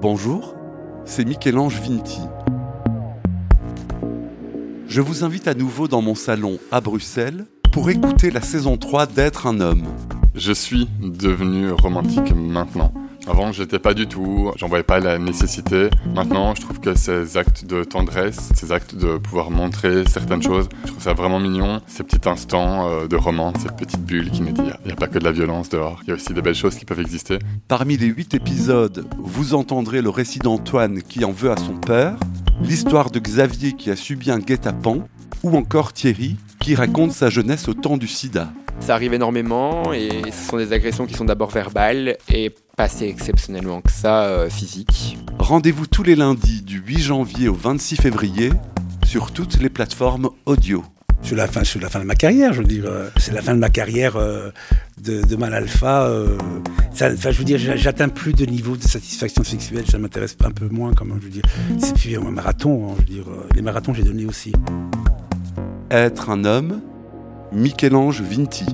Bonjour, c'est Michel-Ange Vinti. Je vous invite à nouveau dans mon salon à Bruxelles pour écouter la saison 3 d'être un homme. Je suis devenu romantique maintenant. Avant, j'étais pas du tout, j'en voyais pas la nécessité. Maintenant, je trouve que ces actes de tendresse, ces actes de pouvoir montrer certaines choses, je trouve ça vraiment mignon. Ces petits instants euh, de romance, ces petites bulles qui nous disent il n'y a pas que de la violence dehors, il y a aussi des belles choses qui peuvent exister. Parmi les huit épisodes, vous entendrez le récit d'Antoine qui en veut à son père, l'histoire de Xavier qui a subi un guet-apens, ou encore Thierry qui raconte sa jeunesse au temps du sida. Ça arrive énormément et ce sont des agressions qui sont d'abord verbales et pas si exceptionnellement que ça euh, physiques. Rendez-vous tous les lundis du 8 janvier au 26 février sur toutes les plateformes audio. C'est la fin, c'est la fin de ma carrière, je veux dire. euh, C'est la fin de ma carrière euh, de, de mal alpha. euh, ça, enfin, je veux dire, j'a- j'atteins plus de niveau de satisfaction sexuelle. Ça m'intéresse un peu moins, quand même. Je veux dire, c'est plus un marathon. hein, je veux dire, les marathons, j'ai donné aussi. Être un homme, Michel-Ange Vinti.